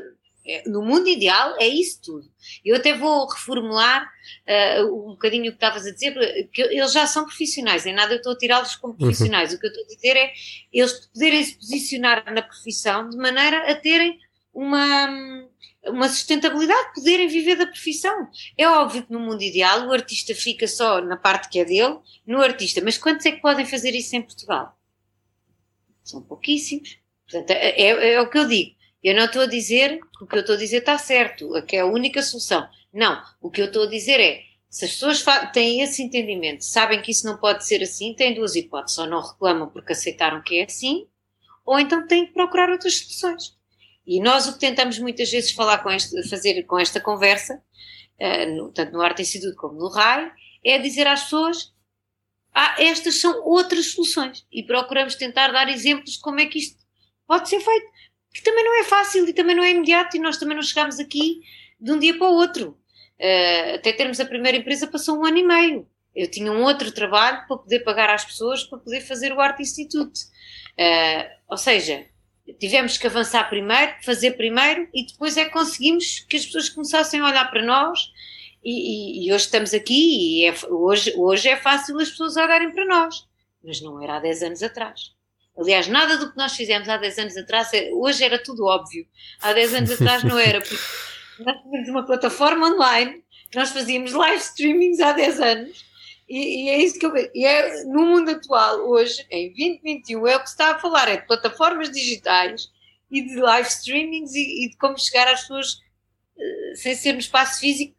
no mundo ideal é isso tudo. Eu até vou reformular uh, um bocadinho o que estavas a dizer, que eles já são profissionais, em nada eu estou a tirá-los como uhum. profissionais. Uhum. O que eu estou a dizer é eles poderem se posicionar na profissão de maneira a terem uma, uma sustentabilidade, poderem viver da profissão. É óbvio que no mundo ideal o artista fica só na parte que é dele, no artista, mas quantos é que podem fazer isso em Portugal? São pouquíssimos. Portanto, é, é, é o que eu digo eu não estou a dizer que o que eu estou a dizer está certo, que é a única solução. Não, o que eu estou a dizer é, se as pessoas têm esse entendimento, sabem que isso não pode ser assim, têm duas hipóteses, ou não reclamam porque aceitaram que é assim, ou então têm que procurar outras soluções. E nós o que tentamos muitas vezes falar com este, fazer com esta conversa, uh, no, tanto no Arte Instituto como no RAI, é dizer às pessoas ah, estas são outras soluções. E procuramos tentar dar exemplos de como é que isto pode ser feito que também não é fácil e também não é imediato e nós também não chegamos aqui de um dia para o outro. Uh, até termos a primeira empresa passou um ano e meio. Eu tinha um outro trabalho para poder pagar às pessoas para poder fazer o Arte Institute. Uh, ou seja, tivemos que avançar primeiro, fazer primeiro e depois é que conseguimos que as pessoas começassem a olhar para nós e, e, e hoje estamos aqui e é, hoje, hoje é fácil as pessoas olharem para nós, mas não era há 10 anos atrás. Aliás, nada do que nós fizemos há 10 anos atrás, é, hoje era tudo óbvio. Há 10 anos atrás não era, porque nós tínhamos uma plataforma online, nós fazíamos live streamings há 10 anos, e, e é isso que eu vejo. E é, no mundo atual, hoje, em 2021, é o que se está a falar, é de plataformas digitais e de live streamings e, e de como chegar às pessoas uh, sem ser no espaço físico.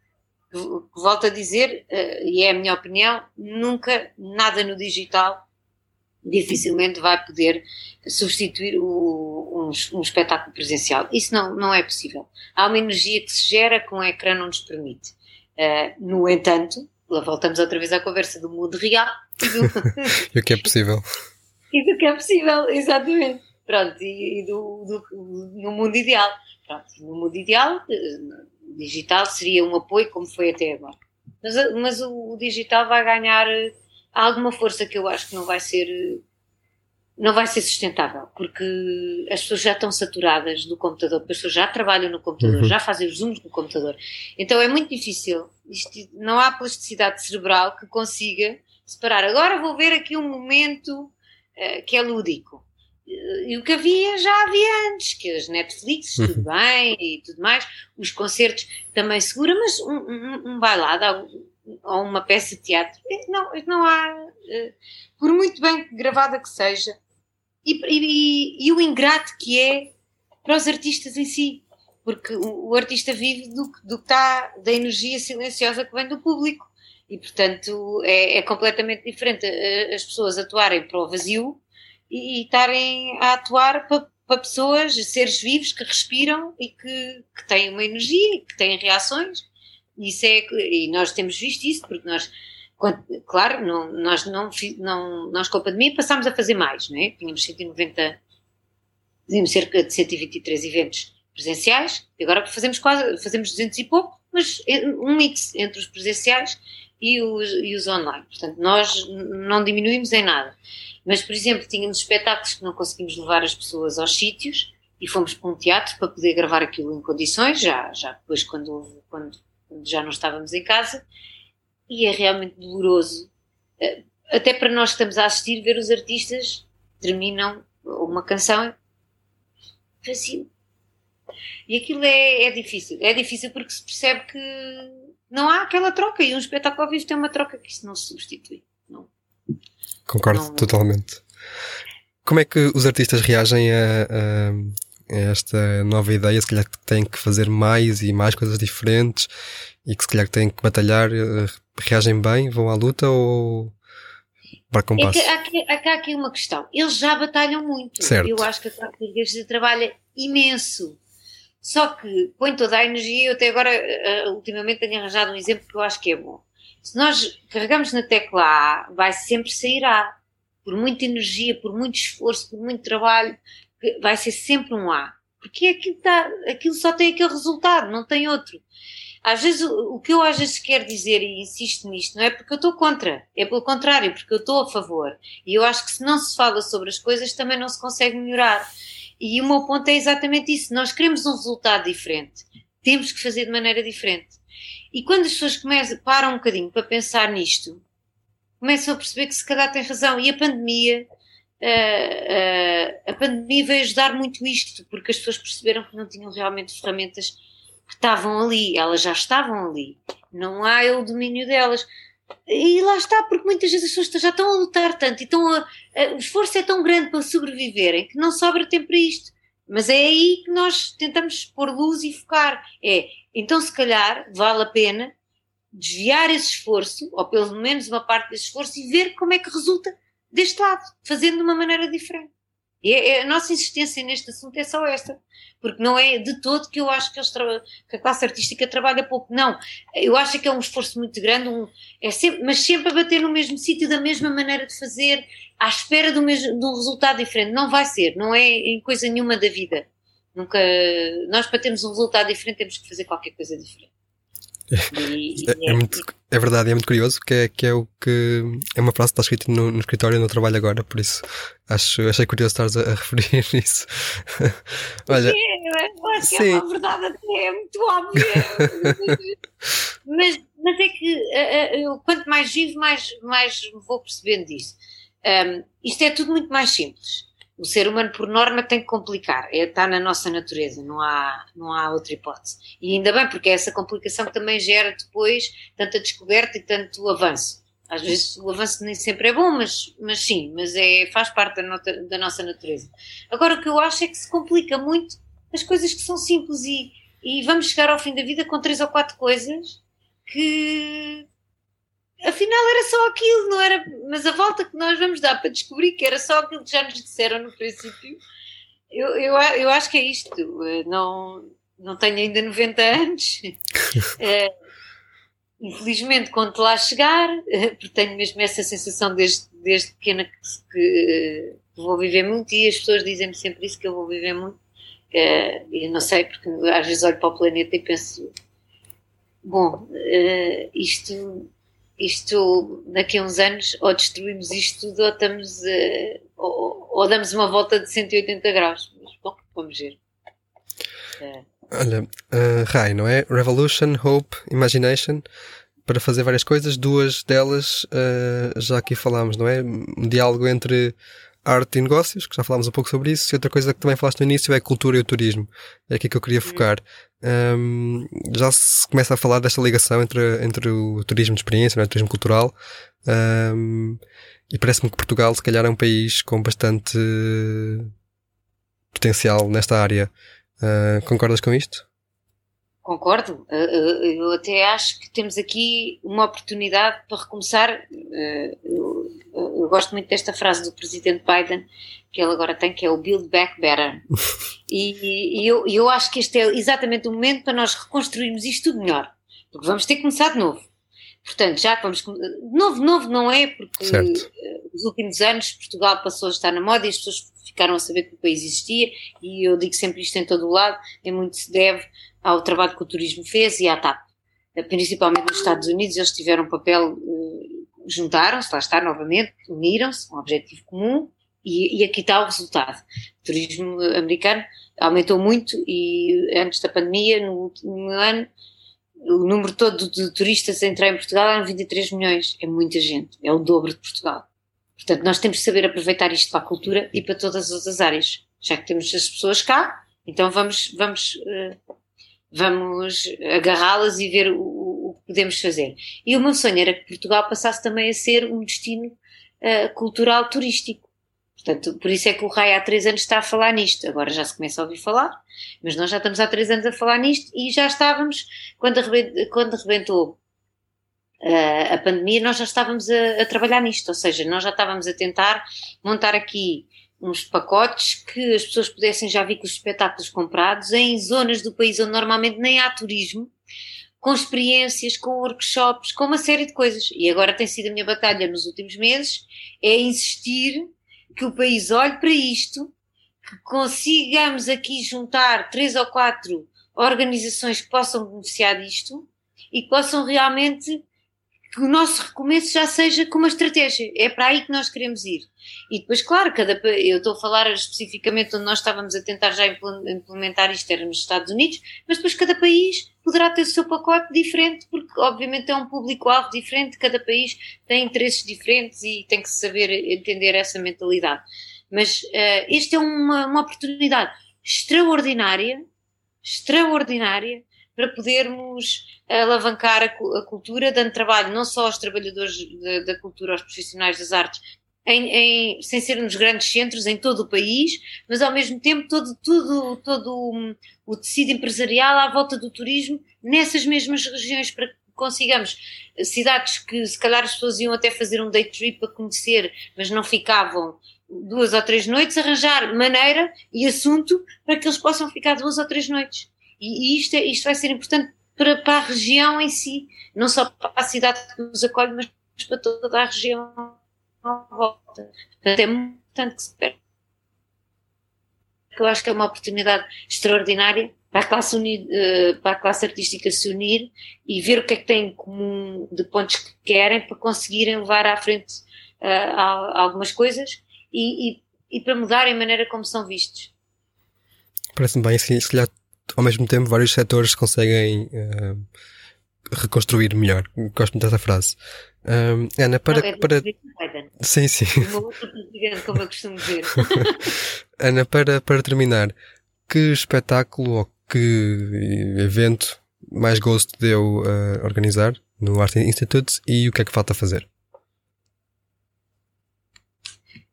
Volto a dizer, uh, e é a minha opinião, nunca nada no digital dificilmente vai poder substituir o, um, um, espetáculo presencial. Isso não, não é possível. Há uma energia que se gera que um ecrã não nos permite. Uh, no entanto, lá voltamos outra vez à conversa do mundo real e do, e o que é possível. e do que é possível, exatamente. Pronto, e, e do, do, no mundo ideal. Pronto, no mundo ideal, eh, digital seria um apoio como foi até agora. Mas, mas o, o digital vai ganhar há alguma força que eu acho que não vai ser não vai ser sustentável, porque as pessoas já estão saturadas do computador, as pessoas já trabalham no computador, uhum. já fazem os zooms no computador. Então é muito difícil, isto, não há plasticidade cerebral que consiga separar. Agora vou ver aqui um momento uh, que é lúdico. E o que havia já havia antes, que as Netflix, uhum. tudo bem e tudo mais, os concertos também segura, mas um, um, um bailado, ou uma peça de teatro. Não, não há, eh, por muito bem gravada que seja, e, e, e, o ingrato que é para os artistas em si, porque o, o artista vive do, do que está, da energia silenciosa que vem do público, e portanto é, é completamente diferente eh, as pessoas atuarem para o vazio e, e estarem a atuar para, para pessoas, seres vivos que respiram e que, que têm uma energia e que têm reações isso é, e nós temos visto isso, porque nós, quando, claro, não, nós, não, não, nós com a pandemia passámos a fazer mais, não é? Tínhamos 190, tínhamos cerca de 123 eventos presenciais, e agora fazemos quase, fazemos 200 e pouco, mas um mix entre os presenciais e os, e os online. Portanto, nós não diminuímos em nada. Mas, por exemplo, tínhamos espetáculos que não conseguimos levar as pessoas aos sítios e fomos para um teatro para poder gravar aquilo em condições, já, já depois quando, quando já não estávamos em casa, e é realmente doloroso, eh, até para nós que estamos a assistir, ver os artistas terminam uma canção vazio. E aquilo é, é difícil. É difícil porque se percebe que não há aquela troca e um espetáculo ao vivo tem uma troca que isso não se substitui. Não. Concordo não, totalmente. como é que os artistas reagem a, esta nova ideia? Se calhar que têm que fazer mais e mais coisas diferentes e que se calhar têm que batalhar, eh, reagem bem, vão à luta ou marcam um É que há, aqui- há aqui uma questão. Eles já batalham muito. Certo. Eu acho que a portuguesa trabalha imenso. Só que põe toda a energia. Eu até agora, eh, ultimamente, tenho arranjado um exemplo que eu acho que é bom. Se nós carregamos na tecla A, vai sempre sair A. Por muita energia, por muito esforço, por muito trabalho, vai ser sempre um A. Porque aquilo, tá, aquilo só tem aquele resultado, não tem outro. Às vezes, o, o que eu às vezes quero dizer, e insisto nisto, não é porque eu estou contra, é pelo contrário, porque eu estou a favor. E eu acho que se não se fala sobre as coisas, também não se consegue melhorar. E o meu ponto é exatamente isso. Nós queremos um resultado diferente. Temos que fazer de maneira diferente. E quando as pessoas começam, param um bocadinho para pensar nisto, começam a perceber que se calhar tem razão. E a pandemia, ah, a pandemia veio ajudar muito isto, porque as pessoas perceberam que não tinham realmente ferramentas que estavam ali, elas já estavam ali. Não há o domínio delas. E lá está, porque muitas vezes as pessoas já estão a lutar tanto e a, a- o esforço é tão grande para sobreviverem que não sobra tempo para isto. Mas é aí que nós tentamos pôr luz e focar. É, então se calhar vale a pena desviar esse esforço, ou pelo menos uma parte desse esforço, e ver como é que resulta deste lado, fazendo de uma maneira diferente. E é- é- a nossa insistência neste assunto é só esta, porque não é de todo que eu acho que, que a classe artística trabalha pouco. Não, eu acho que é um esforço muito grande, um- é sempre, mas sempre a bater no mesmo sítio, da mesma maneira de fazer, à espera do mesmo, de um resultado diferente. Não vai ser, não é em coisa nenhuma da vida. Nunca, nós para termos um resultado diferente temos que fazer qualquer coisa diferente. E- e É, é muito, é verdade, é muito curioso, que é, que é o que é uma frase que está escrita no, no escritório no trabalho agora, por isso acho, achei curioso estares a, a referir isso. Olha, É, eu acho que Sim. é uma verdade até é muito óbvia. mas, mas é que eh, eh, eu, quanto mais vivo, mais, mais vou percebendo disso. Ahm, isto é tudo muito mais simples. O ser humano, por norma, tem que complicar. É, está na nossa natureza, não há, não há outra hipótese. E ainda bem, porque é essa complicação que também gera depois tanta descoberta e tanto avanço. Às vezes o avanço nem sempre é bom, mas, mas sim, mas é, faz parte da, nota- da nossa natureza. Agora, o que eu acho é que se complica muito as coisas que são simples e, e vamos chegar ao fim da vida com três ou quatro coisas que afinal era só aquilo, não era? Mas a volta que nós vamos dar para descobrir que era só aquilo que já nos disseram no princípio, eu, eu, eu acho que é isto. Eh, Não, não tenho ainda 90 anos. Eh, Infelizmente, quando lá chegar, eh, porque tenho mesmo essa sensação desde, desde pequena que, que, vou viver muito e as pessoas dizem-me sempre isso, que eu vou viver muito. Eu não sei, porque às vezes olho para o planeta e penso: bom, isto, isto daqui a uns anos, ou destruímos isto tudo, ou, estamos, eh, ou, ou damos uma volta de 180 graus. Mas bom, vamos ver. Eh, olha, uh, Rai, não é? Revolution, Hope, Imagination, para fazer várias coisas, duas delas uh, já aqui falámos, não é? Um diálogo entre arte e negócios, que já falámos um pouco sobre isso, e outra coisa que também falaste no início é a cultura e o turismo. É aqui que eu queria focar. Um, já se começa a falar desta ligação entre, entre o turismo de experiência, é? o turismo cultural, um, e parece-me que Portugal, se calhar, é um país com bastante potencial nesta área. Uh, concordas com isto? Concordo. Uh, uh, Eu até acho que temos aqui uma oportunidade para recomeçar. Uh, Eu, gosto muito desta frase do presidente Biden, que ele agora tem, que é o Build Back Better. E, e eu, eu acho que este é exatamente o momento para nós reconstruirmos isto tudo melhor. Porque vamos ter que começar de novo. Portanto, já vamos. novo, novo não é, porque Certo. nos últimos anos Portugal passou a estar na moda e as pessoas ficaram a saber que o país existia. E eu digo sempre isto em todo o lado, em muito se deve ao trabalho que o turismo fez e à TAP. Eh, Principalmente nos Estados Unidos, eles tiveram um papel, eh, juntaram-se, lá está novamente, uniram-se, um objetivo comum, e, e aqui está o resultado. O turismo americano aumentou muito e antes da pandemia, no último ano, o número todo de turistas a entrar em Portugal eram 23 milhões. É muita gente, é o dobro de Portugal. Portanto, nós temos que saber aproveitar isto para a cultura e para todas as outras áreas. Já que temos as pessoas cá, então vamos, vamos eh, vamos agarrá-las e ver o, o que podemos fazer. E o meu sonho era que Portugal passasse também a ser um destino uh, cultural turístico. Portanto, por isso é que o RAI há três anos está a falar nisto. Agora já se começa a ouvir falar, mas nós já estamos há três anos a falar nisto e já estávamos, quando, quando arrebentou uh, a pandemia, nós já estávamos a, a, trabalhar nisto. Ou seja, nós já estávamos a tentar montar aqui uns pacotes que as pessoas pudessem já vir com os espetáculos comprados em zonas do país onde normalmente nem há turismo, com experiências, com workshops, com uma série de coisas. E agora tem sido a minha batalha nos últimos meses, é insistir que o país olhe para isto, que consigamos aqui juntar três ou quatro organizações que possam beneficiar disto e que possam realmente que o nosso recomeço já seja com uma estratégia. É para aí que nós queremos ir. E depois, claro, cada, eu estou a falar especificamente onde nós estávamos a tentar já implementar isto, era nos Estados Unidos, mas depois cada país poderá ter o seu pacote diferente, porque obviamente é um público-alvo diferente, cada país tem interesses diferentes e tem que saber entender essa mentalidade. Mas uh, esta é uma, uma oportunidade extraordinária, extraordinária, para podermos alavancar a, cultura, dando trabalho não só aos trabalhadores da cultura, aos profissionais das artes, em, em, sem ser nos grandes centros, em todo o país, mas ao mesmo tempo todo, todo, todo o, o tecido empresarial à volta do turismo nessas mesmas regiões, para que consigamos cidades que se calhar as pessoas iam até fazer um day trip para conhecer, mas não ficavam duas ou três noites, arranjar maneira e assunto para que eles possam ficar duas ou três noites. E, isto, é, isto vai ser importante para, para, a região em si, não só para a cidade que nos acolhe, mas para toda a região à volta. Portanto, é muito importante que se perca. Eu acho que é uma oportunidade extraordinária para a, classe unir, eh, para a classe artística se unir e ver o que é que tem em comum de pontos que querem para conseguirem levar à frente uh, algumas coisas e, e, e, para mudarem a maneira como são vistos. Parece-me bem, se, se calhar ao mesmo tempo vários setores conseguem uh, reconstruir melhor. Gosto muito dessa frase. Um, Ana, para. Não, é para... Sim, sim. como eu costumo dizer. Ana, para, para terminar, que espetáculo ou que evento mais gosto deu uh, organizar no Art Institute e o que é que falta fazer?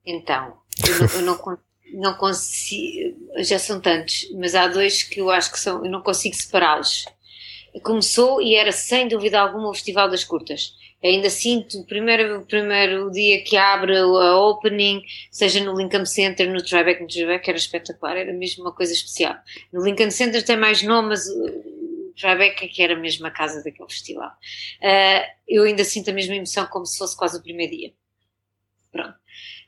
Então, eu não, eu não, não consigo, já são tantos, mas há dois que eu acho que são, eu não consigo separá-los. Começou e era sem dúvida alguma o Festival das Curtas. ainda sinto o primeiro, o primeiro dia que abre a opening, seja no Lincoln Center, no Tribeca, no Tribeca era espetacular, era mesmo uma coisa especial. No Lincoln Center tem mais nome, mas Tribeca que era mesmo a casa daquele festival. Uh, eu ainda sinto a mesma emoção como se fosse quase o primeiro dia.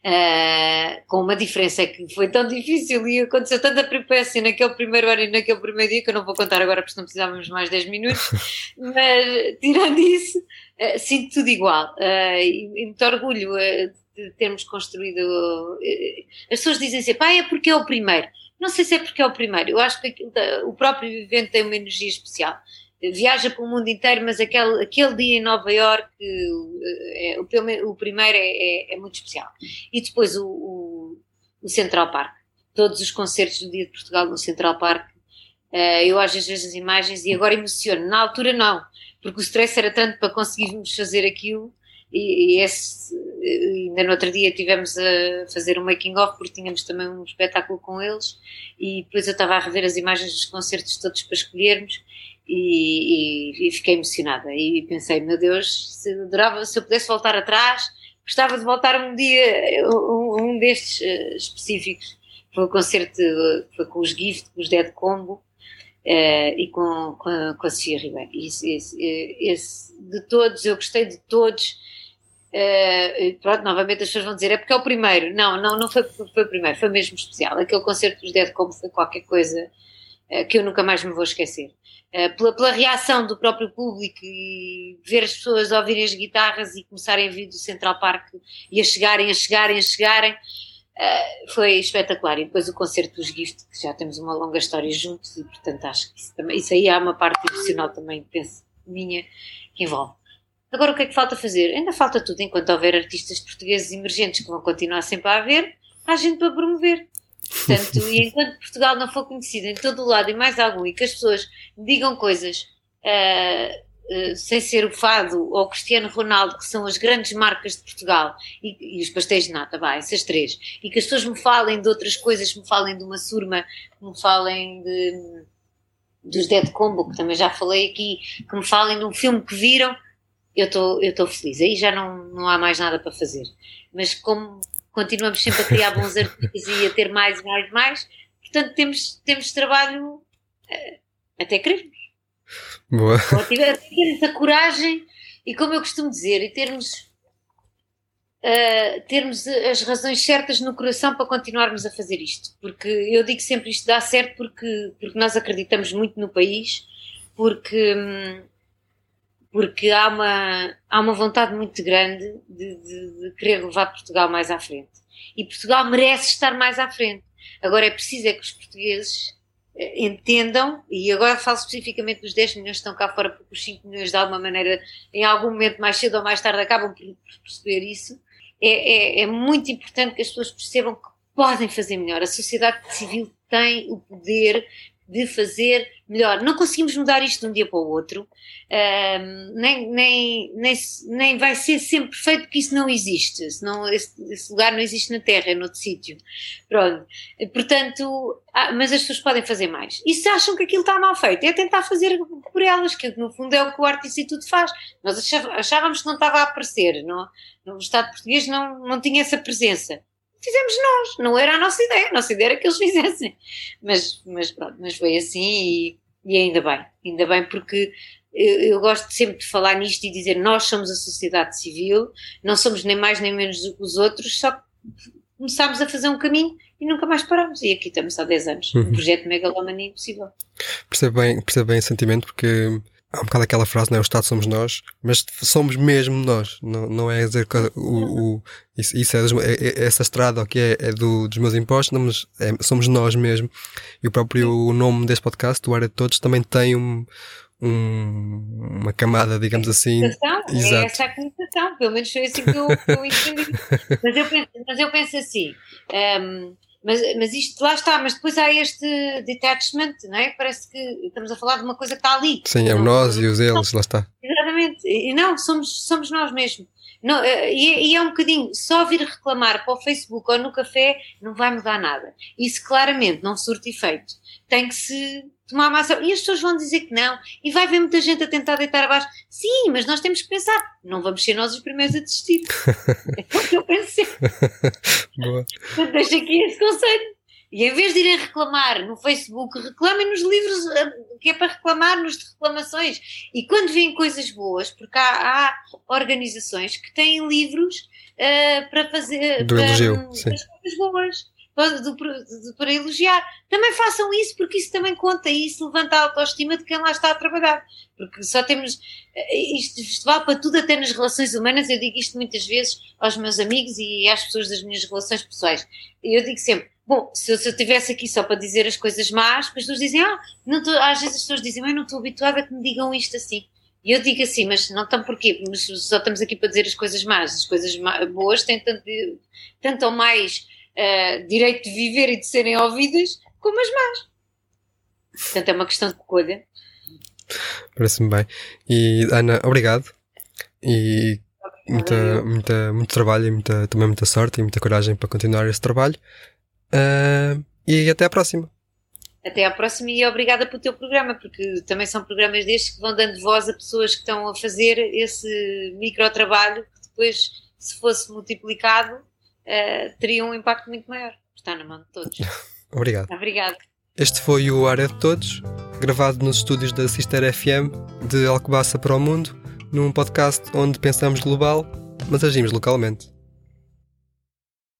Uh, com uma diferença é que foi tão difícil e aconteceu tanta peripécia naquele primeiro ano e naquele primeiro dia que eu não vou contar agora porque não precisávamos mais 10 minutos, mas tirando isso, uh, sinto tudo igual uh, e, e muito orgulho de termos construído. as pessoas dizem sempre, ah, é porque é o primeiro. Não sei se é porque é o primeiro, eu acho que o próprio evento tem uma energia especial viaja para o mundo inteiro, mas aquele, aquele dia em Nova York, é, o, primeiro é, é, é, muito especial. E depois o, o, o, Central Park, todos os concertos do Dia de Portugal no Central Park, uh, eu às vezes vejo as imagens e agora emociono. Na altura não, porque o stress era tanto para conseguirmos fazer aquilo e, e esse, ainda no outro dia tivemos a fazer um making of porque tínhamos também um espetáculo com eles e depois eu estava a rever as imagens dos concertos todos para escolhermos e, e, e, fiquei emocionada e pensei, meu Deus, se, adorava, se eu pudesse voltar atrás, gostava de voltar um dia, um, um destes uh, específicos. Foi o concerto, foi com os Gift, com os Dead Combo uh, e com, com, a, com a Sofia Ribeiro. Esse, esse, esse, de todos, eu gostei de todos. Uh, pronto, novamente as pessoas vão dizer é porque é o primeiro. Não, não, não foi, foi o primeiro, foi mesmo especial. Aquele concerto dos Dead Combo foi qualquer coisa que eu nunca mais me vou esquecer. Eh, pela, pela, reação do próprio público e ver as pessoas ouvirem as guitarras e começarem a vir do Central Park e a chegarem, a chegarem, a chegarem, uh, foi espetacular. E depois o concerto dos Gift, que já temos uma longa história juntos, e portanto acho que isso, também, isso aí há uma parte emocional também, penso, minha, que envolve. Agora o que é que falta fazer? Ainda falta tudo, enquanto houver artistas portugueses emergentes que vão continuar sempre a haver, há gente para promover. Portanto, e enquanto Portugal não for conhecido em todo o lado e mais algum, e que as pessoas digam coisas uh, uh, sem ser o Fado ou o Cristiano Ronaldo, que são as grandes marcas de Portugal, e, e, os pastéis de nata, vai, essas três, e que as pessoas me falem de outras coisas, me falem de uma surma, me falem de, dos Dead Combo, que também já falei aqui, que me falem de um filme que viram, eu estou feliz. Aí já não, não há mais nada para fazer. Mas como continuamos sempre a criar bons artigos e a ter mais, mais, mais, portanto temos, temos trabalho uh, até queremos. Boa. Ou termos a coragem e como eu costumo dizer, e termos, uh, termos as razões certas no coração para continuarmos a fazer isto. Porque eu digo sempre isto dá certo porque, porque nós acreditamos muito no país, porque, porque há, uma, há uma vontade muito grande de, de, de querer levar Portugal mais à frente. E Portugal merece estar mais à frente. Agora é preciso é que os portugueses entendam, e agora falo especificamente dos 10 milhões que estão cá fora, porque os 5 milhões de alguma maneira, em algum momento mais cedo ou mais tarde, acabam por perceber isso. É, é, é muito importante que as pessoas percebam que podem fazer melhor. A sociedade civil tem o poder de fazer melhor. Não conseguimos mudar isto de um dia para o outro, um, nem, nem, nem, nem vai ser sempre perfeito porque isso não existe, senão esse, esse lugar não existe na Terra, é noutro sítio. Pronto. Portanto, ah, mas as pessoas podem fazer mais. E se acham que aquilo está mal feito, é tentar fazer por elas, que no fundo é o que o Arte Instituto faz. Nós achávamos que não estava a aparecer, não, no Estado português não, não tinha essa presença fizemos nós, não era a nossa ideia, a nossa ideia era que eles fizessem. Mas, mas pronto, mas foi assim e, e ainda bem, ainda bem porque eu, eu, gosto sempre de falar nisto e dizer nós somos a sociedade civil, não somos nem mais nem menos do que os outros, só que começámos a fazer um caminho e nunca mais paramos. E aqui estamos há 10 anos. Uhum. Um projeto megalomania impossível. Percebo bem, percebo bem o sentimento porque há um bocado aquela frase, não é? O Estado somos nós, mas somos mesmo nós. Não, não é dizer que o, o isso, isso é, dos, é, é, essa estrada que é, é do, dos meus impostos, mas é, somos nós mesmo. E o próprio nome deste podcast, o Área de Todos, também tem um, um, uma camada, digamos assim. Exato. É essa a comunicação, pelo menos foi assim que eu, que eu entendi. mas, eu penso, mas eu penso assim. Um, mas, mas isto lá está, mas depois há este detachment, não é? Parece que estamos a falar de uma coisa que está ali. Sim, é o nós e os eles, lá está. Exatamente, e não, somos, somos nós mesmos. Não, eh, e, é, e é um bocadinho, só vir reclamar para o Facebook ou no café não vai mudar nada. Isso claramente não surte efeito. Tem que se tomar mais. E as pessoas vão dizer que não. E vai haver muita gente a tentar deitar abaixo. Sim, mas nós temos que pensar. Não vamos ser nós os primeiros a desistir. Boa. Deixa aqui esse conselho. E em vez de irem reclamar no Facebook, reclamem nos livros eh, que é para reclamar nos de reclamações. E quando vêm coisas boas, porque há, há organizações que têm livros uh, para fazer Do para, elogio, para coisas boas para, elogiar. Também façam isso, porque isso também conta e isso levanta a autoestima de quem lá está a trabalhar. Porque só temos. Eh, isto, isto para tudo, até nas relações humanas. Eu digo isto muitas vezes aos meus amigos e às pessoas das minhas relações pessoais. Eu digo sempre. Bom, se eu, se eu estivesse aqui só para dizer as coisas más, as pessoas dizem, ah, não tô, às vezes as pessoas dizem, eu não estou habituada a que me digam isto assim. E eu digo assim, mas não estão porquê? Mas só estamos aqui para dizer as coisas más. As coisas boas têm tanto, tanto ou mais uh, direito de viver e de serem ouvidas, como as más. Portanto, é uma questão de escolha. Parece-me bem. E Ana, obrigado. E muita, muita, muito trabalho e muita, também muita sorte e muita coragem para continuar esse trabalho. Uh, e até à próxima. Até à próxima e obrigada pelo teu programa, porque também são programas destes que vão dando voz a pessoas que estão a fazer esse micro trabalho que depois, se fosse multiplicado, uh, teria um impacto muito maior. Está na mão de todos. Obrigado. Obrigado. Este foi o Área de Todos, gravado nos estúdios da Sister FM de Alcobaça para o Mundo, num podcast onde pensamos global, mas agimos localmente.